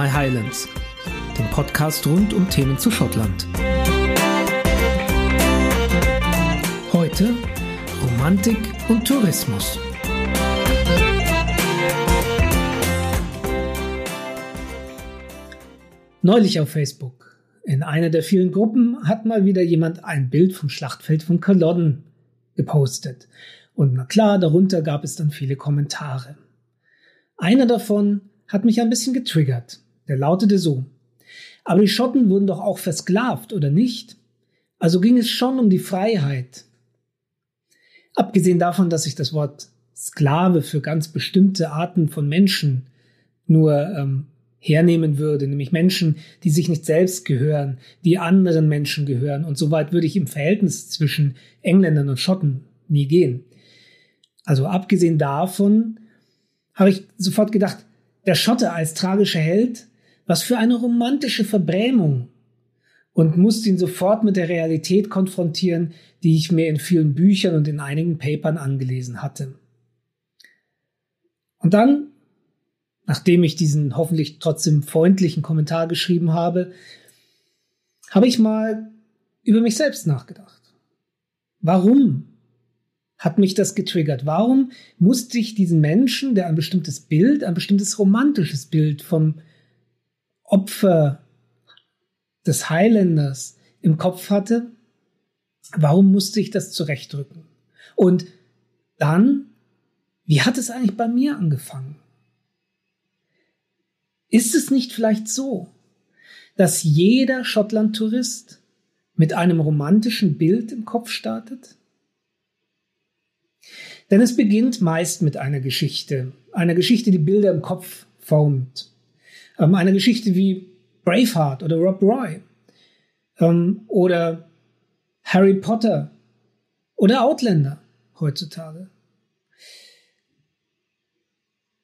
My Highlands, dem Podcast rund um Themen zu Schottland. Heute Romantik und Tourismus. Neulich auf Facebook. In einer der vielen Gruppen hat mal wieder jemand ein Bild vom Schlachtfeld von Culloden gepostet. Und na klar, darunter gab es dann viele Kommentare. Einer davon hat mich ein bisschen getriggert. Der lautete so. Aber die Schotten wurden doch auch versklavt, oder nicht? Also ging es schon um die Freiheit. Abgesehen davon, dass ich das Wort Sklave für ganz bestimmte Arten von Menschen nur ähm, hernehmen würde, nämlich Menschen, die sich nicht selbst gehören, die anderen Menschen gehören. Und so weit würde ich im Verhältnis zwischen Engländern und Schotten nie gehen. Also abgesehen davon habe ich sofort gedacht, der Schotte als tragischer Held, was für eine romantische Verbrämung. Und musste ihn sofort mit der Realität konfrontieren, die ich mir in vielen Büchern und in einigen Papern angelesen hatte. Und dann, nachdem ich diesen hoffentlich trotzdem freundlichen Kommentar geschrieben habe, habe ich mal über mich selbst nachgedacht. Warum hat mich das getriggert? Warum musste ich diesen Menschen, der ein bestimmtes Bild, ein bestimmtes romantisches Bild vom Opfer des Highlanders im Kopf hatte, warum musste ich das zurechtdrücken? Und dann, wie hat es eigentlich bei mir angefangen? Ist es nicht vielleicht so, dass jeder Schottland-Tourist mit einem romantischen Bild im Kopf startet? Denn es beginnt meist mit einer Geschichte, einer Geschichte, die Bilder im Kopf formt. Ähm, eine Geschichte wie Braveheart oder Rob Roy ähm, oder Harry Potter oder Outlander heutzutage.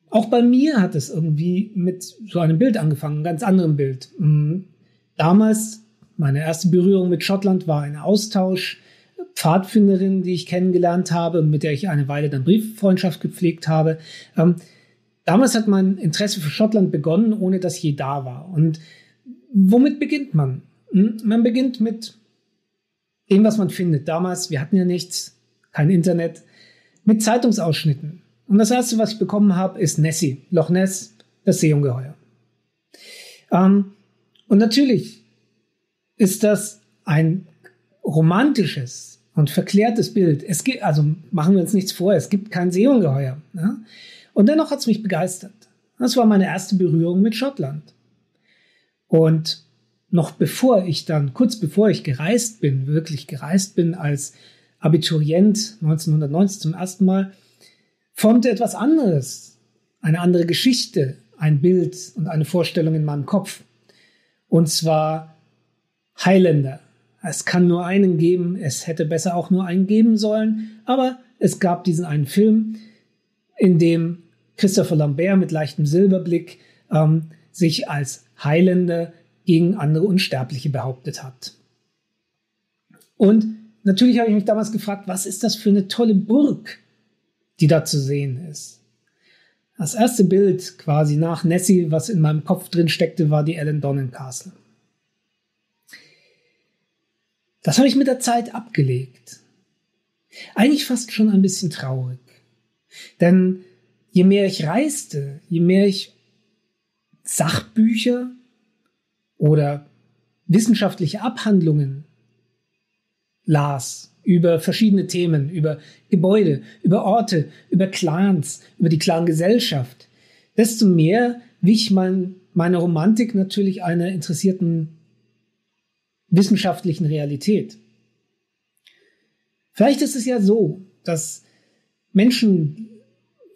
Auch bei mir hat es irgendwie mit so einem Bild angefangen, einem ganz anderem Bild. Ähm, damals, meine erste Berührung mit Schottland war ein Austausch Pfadfinderin, die ich kennengelernt habe, mit der ich eine Weile dann Brieffreundschaft gepflegt habe. Damals hat mein Interesse für Schottland begonnen, ohne dass je da war. Und womit beginnt man? Hm? Man beginnt mit dem, was man findet. Damals, wir hatten ja nichts, kein Internet, mit Zeitungsausschnitten. Und das erste, was ich bekommen habe, ist Nessie, Loch Ness, das Seeungeheuer. Ähm, und natürlich ist das ein romantisches, und verklärtes Bild. Es gibt, also machen wir uns nichts vor, es gibt kein Seeungeheuer. Ja? Und dennoch hat es mich begeistert. Das war meine erste Berührung mit Schottland. Und noch bevor ich dann, kurz bevor ich gereist bin, wirklich gereist bin als Abiturient 1990 zum ersten Mal, formte etwas anderes, eine andere Geschichte, ein Bild und eine Vorstellung in meinem Kopf. Und zwar Highlander, es kann nur einen geben, es hätte besser auch nur einen geben sollen, aber es gab diesen einen Film, in dem Christopher Lambert mit leichtem Silberblick ähm, sich als Highlander gegen andere Unsterbliche behauptet hat. Und natürlich habe ich mich damals gefragt, was ist das für eine tolle Burg, die da zu sehen ist. Das erste Bild quasi nach Nessie, was in meinem Kopf drin steckte, war die Ellen Donnen Castle. Das habe ich mit der Zeit abgelegt. Eigentlich fast schon ein bisschen traurig. Denn je mehr ich reiste, je mehr ich Sachbücher oder wissenschaftliche Abhandlungen las über verschiedene Themen, über Gebäude, über Orte, über Clans, über die Clan-Gesellschaft, desto mehr wich mein, meine Romantik natürlich einer interessierten wissenschaftlichen Realität. Vielleicht ist es ja so, dass Menschen,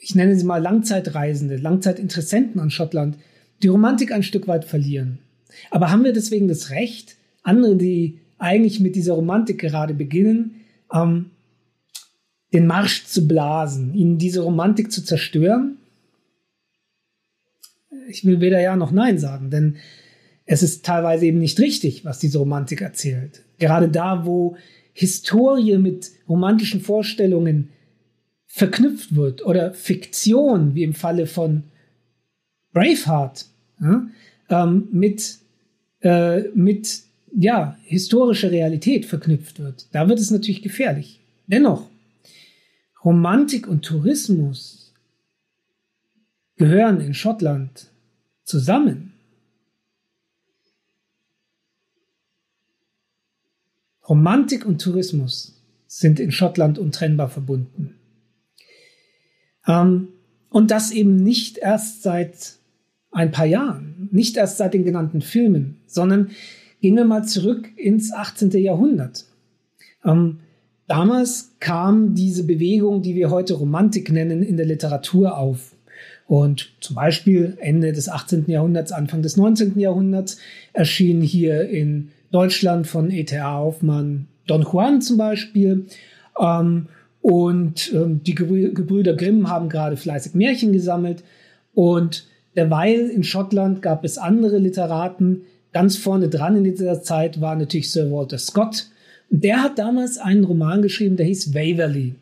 ich nenne sie mal Langzeitreisende, Langzeitinteressenten an Schottland, die Romantik ein Stück weit verlieren. Aber haben wir deswegen das Recht, andere, die eigentlich mit dieser Romantik gerade beginnen, ähm, den Marsch zu blasen, ihnen diese Romantik zu zerstören? Ich will weder ja noch nein sagen, denn es ist teilweise eben nicht richtig, was diese Romantik erzählt. Gerade da, wo Historie mit romantischen Vorstellungen verknüpft wird oder Fiktion, wie im Falle von Braveheart, ja, ähm, mit, äh, mit ja, historischer Realität verknüpft wird. Da wird es natürlich gefährlich. Dennoch, Romantik und Tourismus gehören in Schottland zusammen. Romantik und Tourismus sind in Schottland untrennbar verbunden. Ähm, und das eben nicht erst seit ein paar Jahren, nicht erst seit den genannten Filmen, sondern gehen wir mal zurück ins 18. Jahrhundert. Ähm, damals kam diese Bewegung, die wir heute Romantik nennen, in der Literatur auf. Und zum Beispiel Ende des 18. Jahrhunderts, Anfang des 19. Jahrhunderts erschien hier in Deutschland von E.T.A. Hoffmann Don Juan zum Beispiel. Ähm, und ähm, die Gebrüder Grimm haben gerade fleißig Märchen gesammelt. Und derweil in Schottland gab es andere Literaten. Ganz vorne dran in dieser Zeit war natürlich Sir Walter Scott. Und der hat damals einen Roman geschrieben, der hieß Waverley.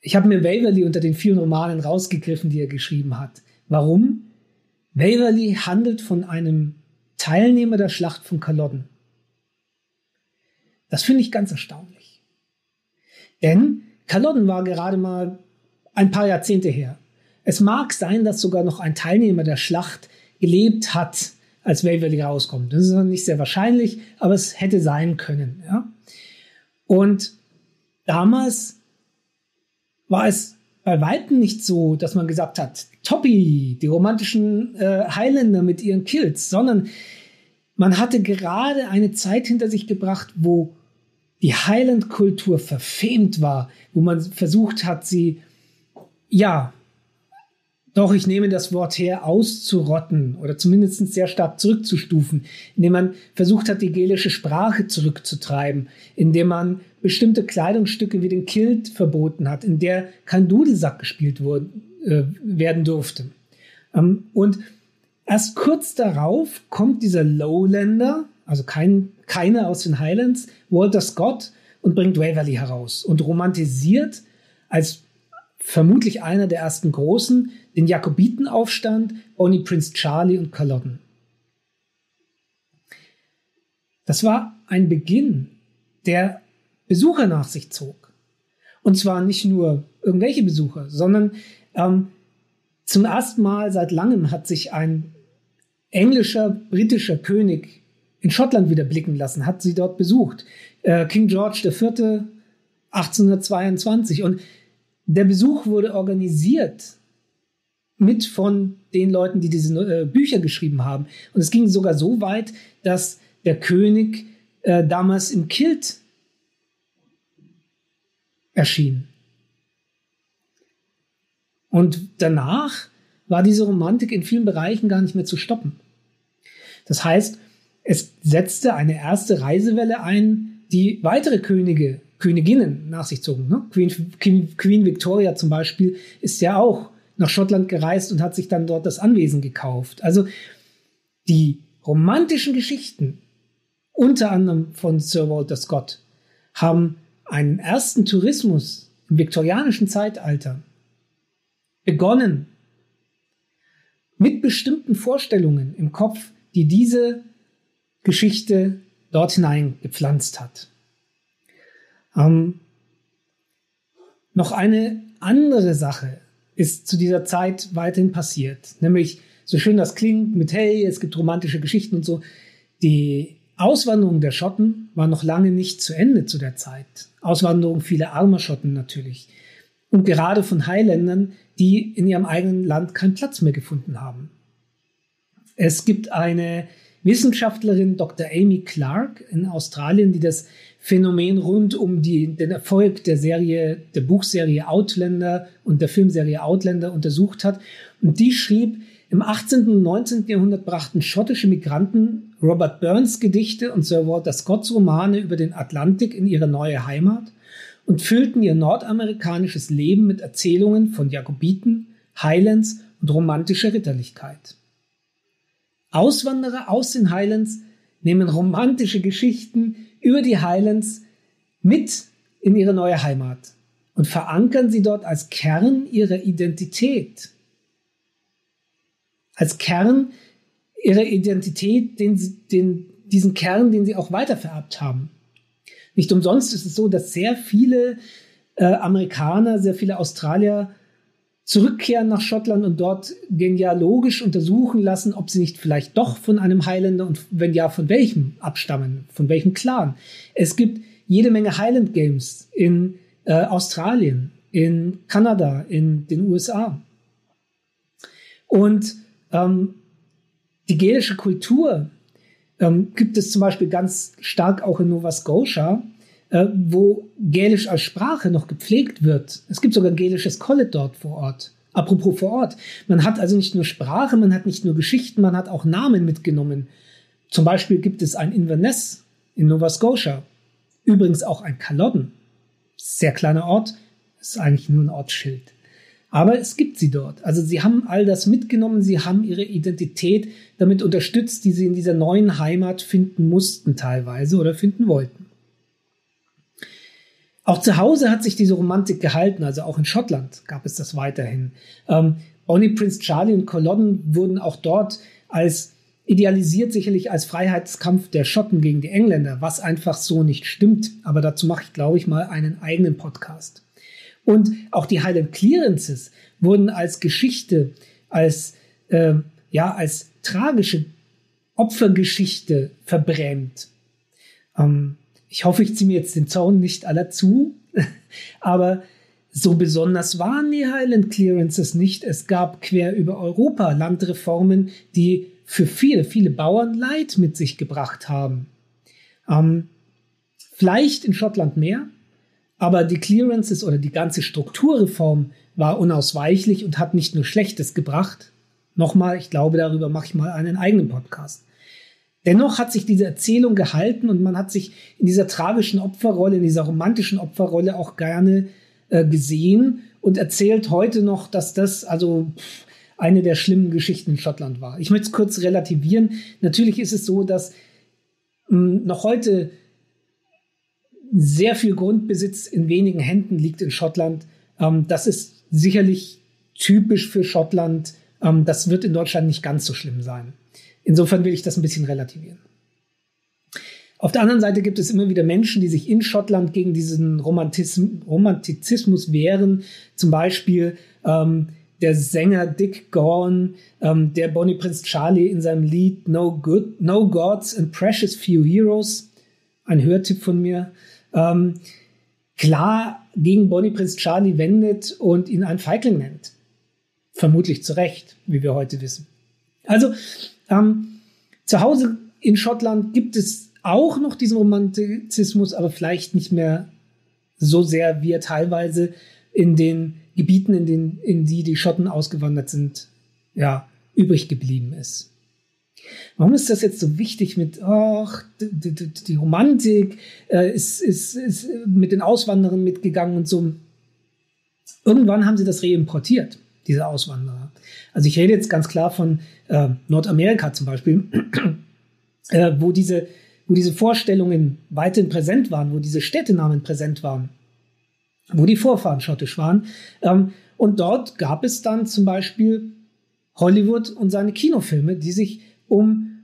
Ich habe mir Waverley unter den vielen Romanen rausgegriffen, die er geschrieben hat. Warum? Waverley handelt von einem Teilnehmer der Schlacht von Culloden. Das finde ich ganz erstaunlich. Denn Culloden war gerade mal ein paar Jahrzehnte her. Es mag sein, dass sogar noch ein Teilnehmer der Schlacht gelebt hat, als Waverly rauskommt. Das ist nicht sehr wahrscheinlich, aber es hätte sein können. Ja? Und damals war es bei Weitem nicht so, dass man gesagt hat, Toppy, die romantischen äh, Highlander mit ihren Kills, sondern man hatte gerade eine Zeit hinter sich gebracht, wo die Highland-Kultur verfemt war, wo man versucht hat, sie, ja, doch, ich nehme das Wort her, auszurotten oder zumindest sehr stark zurückzustufen, indem man versucht hat, die gälische Sprache zurückzutreiben, indem man bestimmte Kleidungsstücke wie den Kilt verboten hat, in der kein Dudelsack gespielt wurde, äh, werden durfte. Ähm, und erst kurz darauf kommt dieser Lowlander, also kein, keiner aus den Highlands, Walter Scott, und bringt Waverly heraus und romantisiert als vermutlich einer der ersten Großen den Jakobitenaufstand, Bonnie Prince Charlie und Culloden. Das war ein Beginn, der Besucher nach sich zog. Und zwar nicht nur irgendwelche Besucher, sondern ähm, zum ersten Mal seit langem hat sich ein englischer, britischer König in Schottland wieder blicken lassen, hat sie dort besucht. Äh, King George IV. 1822. Und der Besuch wurde organisiert mit von den Leuten, die diese äh, Bücher geschrieben haben. Und es ging sogar so weit, dass der König äh, damals im Kilt erschien. Und danach war diese Romantik in vielen Bereichen gar nicht mehr zu stoppen. Das heißt, es setzte eine erste Reisewelle ein, die weitere Könige, Königinnen nach sich zogen. Ne? Queen, Queen, Queen Victoria zum Beispiel ist ja auch nach Schottland gereist und hat sich dann dort das Anwesen gekauft. Also die romantischen Geschichten, unter anderem von Sir Walter Scott, haben einen ersten Tourismus im viktorianischen Zeitalter begonnen mit bestimmten Vorstellungen im Kopf, die diese Geschichte dort hinein gepflanzt hat. Ähm, noch eine andere Sache ist zu dieser Zeit weiterhin passiert, nämlich so schön das klingt mit hey, es gibt romantische Geschichten und so, die Auswanderung der Schotten war noch lange nicht zu Ende zu der Zeit. Auswanderung vieler armer Schotten natürlich. Und gerade von Highländern, die in ihrem eigenen Land keinen Platz mehr gefunden haben. Es gibt eine Wissenschaftlerin, Dr. Amy Clark in Australien, die das Phänomen rund um die, den Erfolg der Serie, der Buchserie Outlander und der Filmserie Outlander untersucht hat. Und die schrieb, im 18. und 19. Jahrhundert brachten schottische Migranten Robert Burns Gedichte und Sir Walter Scotts Romane über den Atlantik in ihre neue Heimat und füllten ihr nordamerikanisches Leben mit Erzählungen von Jakobiten, Highlands und romantischer Ritterlichkeit. Auswanderer aus den Highlands nehmen romantische Geschichten über die Highlands mit in ihre neue Heimat und verankern sie dort als Kern ihrer Identität. als Kern ihrer Identität, den, den, diesen Kern, den sie auch weitervererbt haben. Nicht umsonst ist es so, dass sehr viele äh, Amerikaner, sehr viele Australier zurückkehren nach Schottland und dort genealogisch untersuchen lassen, ob sie nicht vielleicht doch von einem Highlander und wenn ja, von welchem abstammen, von welchem Clan. Es gibt jede Menge Highland Games in äh, Australien, in Kanada, in den USA. Und ähm, die gälische Kultur ähm, gibt es zum Beispiel ganz stark auch in Nova Scotia, äh, wo Gälisch als Sprache noch gepflegt wird. Es gibt sogar ein gälisches College dort vor Ort. Apropos vor Ort. Man hat also nicht nur Sprache, man hat nicht nur Geschichten, man hat auch Namen mitgenommen. Zum Beispiel gibt es ein Inverness in Nova Scotia. Übrigens auch ein Culloden. Sehr kleiner Ort, ist eigentlich nur ein Ortsschild. Aber es gibt sie dort. Also sie haben all das mitgenommen, sie haben ihre Identität damit unterstützt, die sie in dieser neuen Heimat finden mussten teilweise oder finden wollten. Auch zu Hause hat sich diese Romantik gehalten, also auch in Schottland gab es das weiterhin. Ähm, Bonnie Prince Charlie und Culloden wurden auch dort als idealisiert sicherlich als Freiheitskampf der Schotten gegen die Engländer, was einfach so nicht stimmt. Aber dazu mache ich, glaube ich, mal einen eigenen Podcast. Und auch die Highland Clearances wurden als Geschichte, als, äh, ja, als tragische Opfergeschichte verbrämt. Ähm, ich hoffe, ich ziehe mir jetzt den Zaun nicht aller zu, aber so besonders waren die Highland Clearances nicht. Es gab quer über Europa Landreformen, die für viele, viele Bauern Leid mit sich gebracht haben. Ähm, vielleicht in Schottland mehr, aber die Clearances oder die ganze Strukturreform war unausweichlich und hat nicht nur Schlechtes gebracht. Nochmal, ich glaube, darüber mache ich mal einen eigenen Podcast. Dennoch hat sich diese Erzählung gehalten und man hat sich in dieser tragischen Opferrolle, in dieser romantischen Opferrolle auch gerne äh, gesehen und erzählt heute noch, dass das also eine der schlimmen Geschichten in Schottland war. Ich möchte es kurz relativieren. Natürlich ist es so, dass mh, hm, noch heute sehr viel Grundbesitz in wenigen Händen liegt in Schottland. Ähm, das ist sicherlich typisch für Schottland. Ähm, das wird in Deutschland nicht ganz so schlimm sein. Insofern will ich das ein bisschen relativieren. Auf der anderen Seite gibt es immer wieder Menschen, die sich in Schottland gegen diesen Romantizismus wehren. Zum Beispiel ähm, der Sänger Dick Gorn, ähm, der Bonnie Prince Charlie in seinem Lied No, Good, no Gods and Precious Few Heroes, ein Hörtipp von mir, ähm, klar gegen Bonnie Prince Charlie wendet und ihn einen Feigling nennt. Vermutlich zu Recht, wie wir heute wissen. Also ähm, zu Hause in Schottland gibt es auch noch diesen Romantizismus, aber vielleicht nicht mehr so sehr, wie er teilweise in den Gebieten, in, den, in die die Schotten ausgewandert sind, ja, übrig geblieben ist. Warum ist das jetzt so wichtig mit, ach, die, die, die Romantik äh, ist, ist, ist mit den Auswanderern mitgegangen und so. Irgendwann haben sie das reimportiert, diese Auswanderer. Also ich rede jetzt ganz klar von äh, Nordamerika zum Beispiel, äh, wo, diese, wo diese Vorstellungen weiterhin präsent waren, wo diese Städtenamen präsent waren, wo die Vorfahren schottisch waren. Ähm, und dort gab es dann zum Beispiel Hollywood und seine Kinofilme, die sich um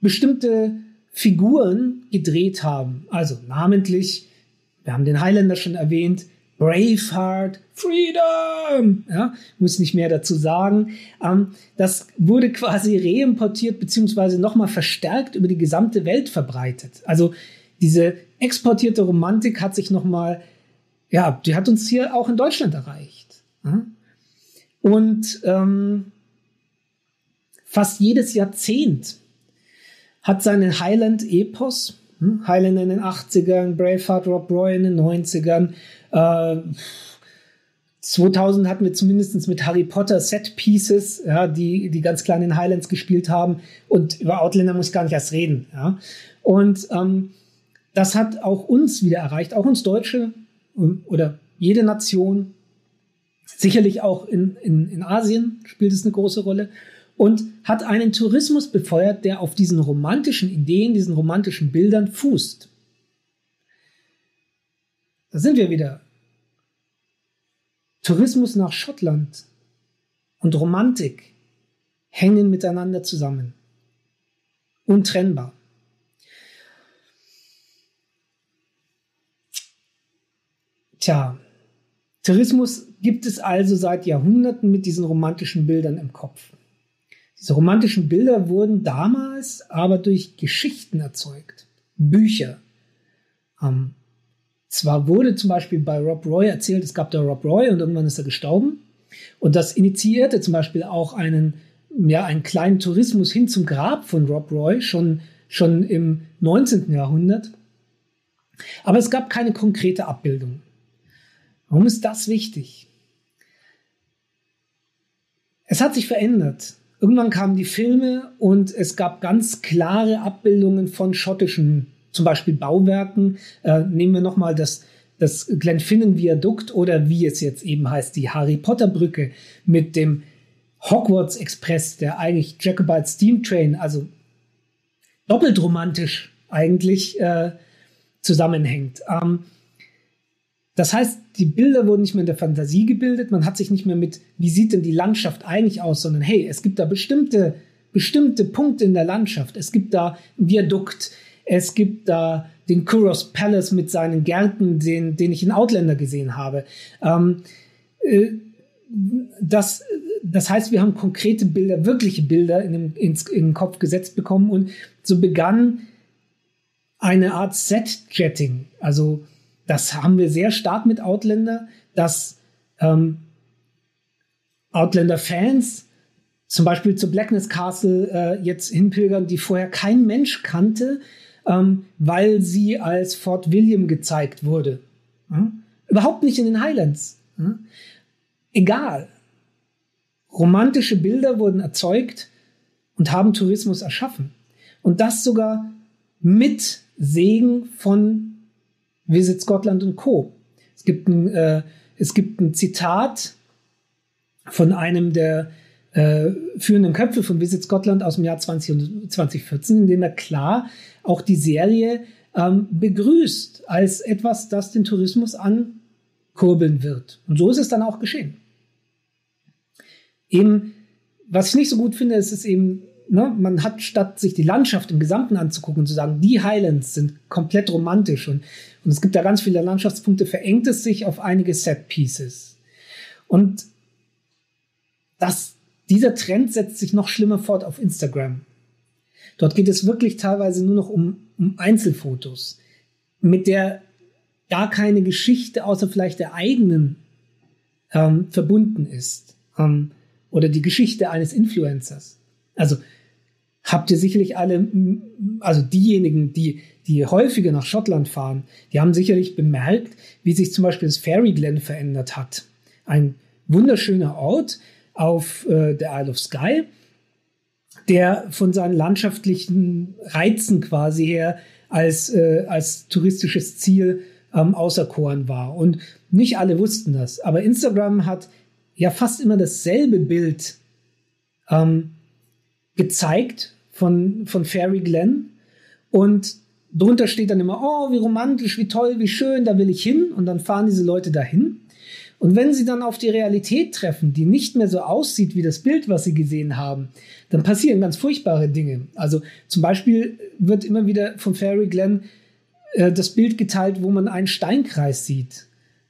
bestimmte Figuren gedreht haben. Also namentlich, wir haben den Highlander schon erwähnt, Braveheart, Freedom, ja, muss nicht mehr dazu sagen. Ähm, das wurde quasi reimportiert beziehungsweise nochmal verstärkt über die gesamte Welt verbreitet. Also diese exportierte Romantik hat sich nochmal, ja, die hat uns hier auch in Deutschland erreicht. Ja? Und ähm, fast jedes Jahrzehnt hat seinen Highland-Epos, hm? Highland in den 80ern, Braveheart, Rob Roy in den 90ern, äh, 2000 hatten wir zumindest mit Harry Potter Set Pieces, ja, die, die ganz klein in Highlands gespielt haben. Und über Outlander muss ich gar nicht erst reden. Ja. Und ähm, das hat auch uns wieder erreicht, auch uns Deutsche ähm, oder jede Nation. Sicherlich auch in, in, in Asien spielt es eine große Rolle. Und hat einen Tourismus befeuert, der auf diesen romantischen Ideen, diesen romantischen Bildern fußt. Da sind wir wieder. Tourismus nach Schottland und Romantik hängen miteinander zusammen. Untrennbar. Tja, Tourismus gibt es also seit Jahrhunderten mit diesen romantischen Bildern im Kopf. Diese romantischen Bilder wurden damals aber durch Geschichten erzeugt, Bücher. Ähm, zwar wurde zum Beispiel bei Rob Roy erzählt, es gab da Rob Roy und irgendwann ist er gestorben. Und das initiierte zum Beispiel auch einen, ja, einen kleinen Tourismus hin zum Grab von Rob Roy, schon, schon im 19. Jahrhundert. Aber es gab keine konkrete Abbildung. Warum ist das wichtig? Es hat sich verändert. Irgendwann kamen die Filme und es gab ganz klare Abbildungen von schottischen, zum Beispiel Bauwerken. Äh, nehmen wir nochmal das, das Glenfinnan-Viadukt oder wie es jetzt eben heißt, die Harry Potter-Brücke mit dem Hogwarts Express, der eigentlich Jacobite Steam Train, also doppelt romantisch eigentlich äh, zusammenhängt. Ähm, das heißt, die Bilder wurden nicht mehr in der Fantasie gebildet, man hat sich nicht mehr mit, wie sieht denn die Landschaft eigentlich aus, sondern hey, es gibt da bestimmte, bestimmte Punkte in der Landschaft. Es gibt da ein Viadukt, es gibt da den Kuros Palace mit seinen Gärten, den, den ich in Outlander gesehen habe. Ähm, äh, das, das heißt, wir haben konkrete Bilder, wirkliche Bilder in den, ins, in den Kopf gesetzt bekommen und so begann eine Art Set-Jetting, also das haben wir sehr stark mit Outlander, dass ähm, Outlander-Fans zum Beispiel zu Blackness Castle äh, jetzt hinpilgern, die vorher kein Mensch kannte, ähm, weil sie als Fort William gezeigt wurde. Ja? Überhaupt nicht in den Highlands. Ja? Egal. Romantische Bilder wurden erzeugt und haben Tourismus erschaffen. Und das sogar mit Segen von Visit Scotland und Co. Es gibt ein, äh, es gibt ein Zitat von einem der äh, führenden Köpfe von Visit Scotland aus dem Jahr 20, 2014, in dem er klar auch die Serie ähm, begrüßt als etwas, das den Tourismus ankurbeln wird. Und so ist es dann auch geschehen. Eben, was ich nicht so gut finde, ist es eben ne, man hat statt sich die Landschaft im Gesamten anzugucken und zu sagen, die Highlands sind komplett romantisch und, und es gibt da ganz viele Landschaftspunkte, verengt es sich auf einige Set Pieces. Und das, dieser Trend setzt sich noch schlimmer fort auf Instagram. Dort geht es wirklich teilweise nur noch um, um Einzelfotos, mit der gar keine Geschichte außer vielleicht der eigenen ähm, verbunden ist. Ähm, oder die Geschichte eines Influencers. Also habt ihr sicherlich alle, also diejenigen, die, die häufiger nach Schottland fahren, die haben sicherlich bemerkt, wie sich zum Beispiel das Fairy Glen verändert hat. Ein wunderschöner Ort auf äh, der Isle of Skye, der von seinen landschaftlichen Reizen quasi her als, äh, als touristisches Ziel ähm, auserkoren war. Und nicht alle wussten das. Aber Instagram hat ja fast immer dasselbe Bild ähm, gezeigt von, von Fairy Glen. Und drunter steht dann immer, oh, wie romantisch, wie toll, wie schön, da will ich hin. Und dann fahren diese Leute dahin. Und wenn sie dann auf die Realität treffen, die nicht mehr so aussieht wie das Bild, was sie gesehen haben, dann passieren ganz furchtbare Dinge. Also zum Beispiel wird immer wieder von Fairy Glen äh, das Bild geteilt, wo man einen Steinkreis sieht.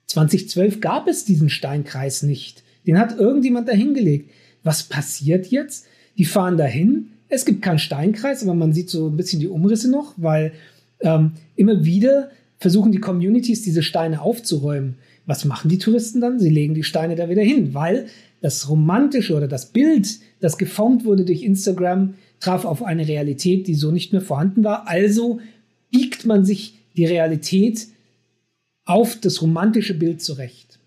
2012 gab es diesen Steinkreis nicht. Den hat irgendjemand dahingelegt. Was passiert jetzt? Die fahren dahin. Es gibt keinen Steinkreis, aber man sieht so ein bisschen die Umrisse noch, weil ähm, immer wieder versuchen die Communities diese Steine aufzuräumen. Was machen die Touristen dann? Sie legen die Steine da wieder hin, weil das Romantische oder das Bild, das geformt wurde durch Instagram, traf auf eine Realität, die so nicht mehr vorhanden war. Also biegt man sich die Realität auf das romantische Bild zurecht.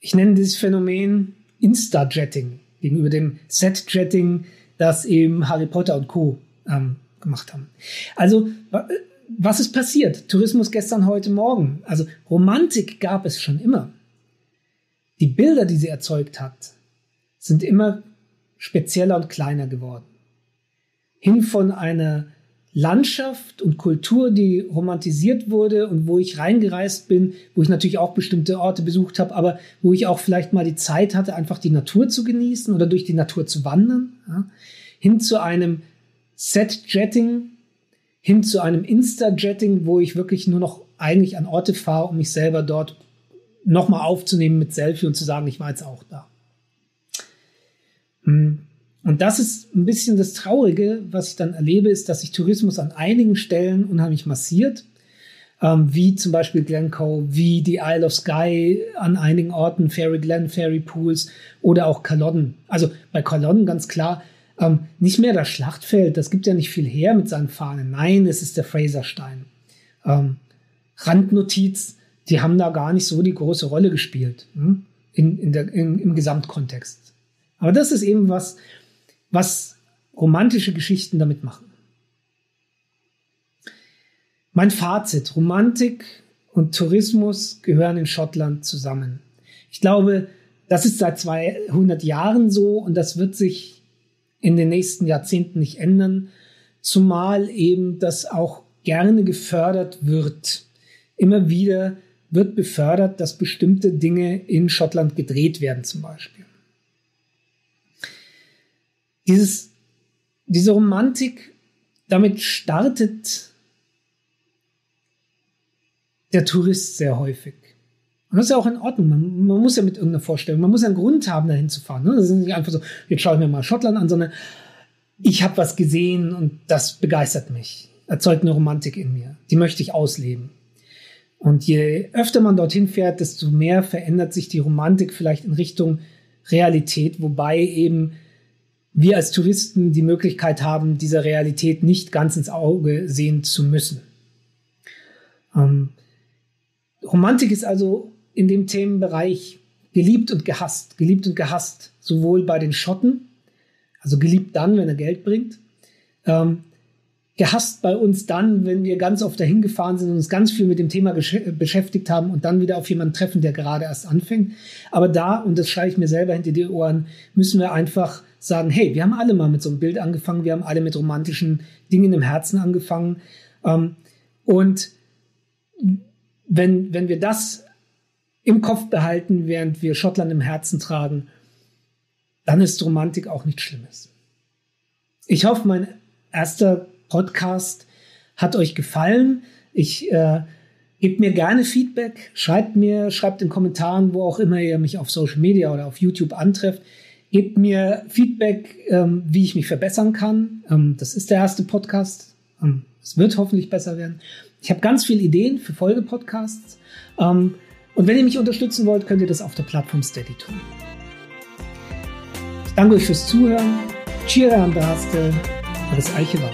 Ich nenne dieses Phänomen Insta-Jetting gegenüber dem Set-Jetting, das eben Harry Potter und Co. Ähm, gemacht haben. Also, was ist passiert? Tourismus gestern, heute, morgen. Also, Romantik gab es schon immer. Die Bilder, die sie erzeugt hat, sind immer spezieller und kleiner geworden. Hin von einer Landschaft und Kultur, die romantisiert wurde und wo ich reingereist bin, wo ich natürlich auch bestimmte Orte besucht habe, aber wo ich auch vielleicht mal die Zeit hatte, einfach die Natur zu genießen oder durch die Natur zu wandern, ja, hin zu einem Set-Jetting, hin zu einem Insta-Jetting, wo ich wirklich nur noch eigentlich an Orte fahre, um mich selber dort nochmal aufzunehmen mit Selfie und zu sagen, ich war jetzt auch da. Hm. Und das ist ein bisschen das Traurige, was ich dann erlebe, ist, dass sich Tourismus an einigen Stellen unheimlich massiert, ähm, wie zum Beispiel Glencoe, wie die Isle of Skye an einigen Orten, Fairy Glen, Fairy Pools oder auch Culloden. Also bei Culloden ganz klar, ähm, nicht mehr das Schlachtfeld, das gibt ja nicht viel her mit seinen Fahnen. Nein, es ist der Fraserstein. Ähm, Randnotiz, die haben da gar nicht so die große Rolle gespielt hm? in, in der, in, im Gesamtkontext. Aber das ist eben was, was romantische Geschichten damit machen. Mein Fazit, Romantik und Tourismus gehören in Schottland zusammen. Ich glaube, das ist seit 200 Jahren so und das wird sich in den nächsten Jahrzehnten nicht ändern, zumal eben das auch gerne gefördert wird. Immer wieder wird befördert, dass bestimmte Dinge in Schottland gedreht werden zum Beispiel. Dieses, diese Romantik, damit startet der Tourist sehr häufig. Und das ist ja auch in Ordnung. Man, man, muss ja mit irgendeiner Vorstellung, man muss ja einen Grund haben, dahin zu fahren. Ne? Das ist nicht einfach so, jetzt schaue ich mir mal Schottland an, sondern ich habe was gesehen und das begeistert mich, erzeugt eine Romantik in mir. Die möchte ich ausleben. Und je öfter man dorthin fährt, desto mehr verändert sich die Romantik vielleicht in Richtung Realität, wobei eben wir als Touristen die Möglichkeit haben, dieser Realität nicht ganz ins Auge sehen zu müssen. Ähm, Romantik ist also in dem Themenbereich geliebt und gehasst, geliebt und gehasst, sowohl bei den Schotten, also geliebt dann, wenn er Geld bringt, ähm, gehasst bei uns dann, wenn wir ganz oft dahin gefahren sind und uns ganz viel mit dem Thema beschäftigt haben und dann wieder auf jemanden treffen, der gerade erst anfängt. Aber da, und das schreibe ich mir selber hinter die Ohren, müssen wir einfach sagen, hey, wir haben alle mal mit so einem Bild angefangen, wir haben alle mit romantischen Dingen im Herzen angefangen. Ähm, und wenn, wenn wir das im Kopf behalten, während wir Schottland im Herzen tragen, dann ist Romantik auch nichts Schlimmes. Ich hoffe, mein erster Podcast hat euch gefallen. Ich äh, gebt mir gerne Feedback, schreibt mir, schreibt in Kommentaren, wo auch immer ihr mich auf Social Media oder auf YouTube antrefft. Gebt mir Feedback, ähm, wie ich mich verbessern kann. Ähm, das ist der erste Podcast. Ähm, es wird hoffentlich besser werden. Ich habe ganz viele Ideen für Folgepodcasts. Ähm, und wenn ihr mich unterstützen wollt, könnt ihr das auf der Plattform Steady tun. Ich danke euch fürs Zuhören. Cheers an der. Alles Eiche war.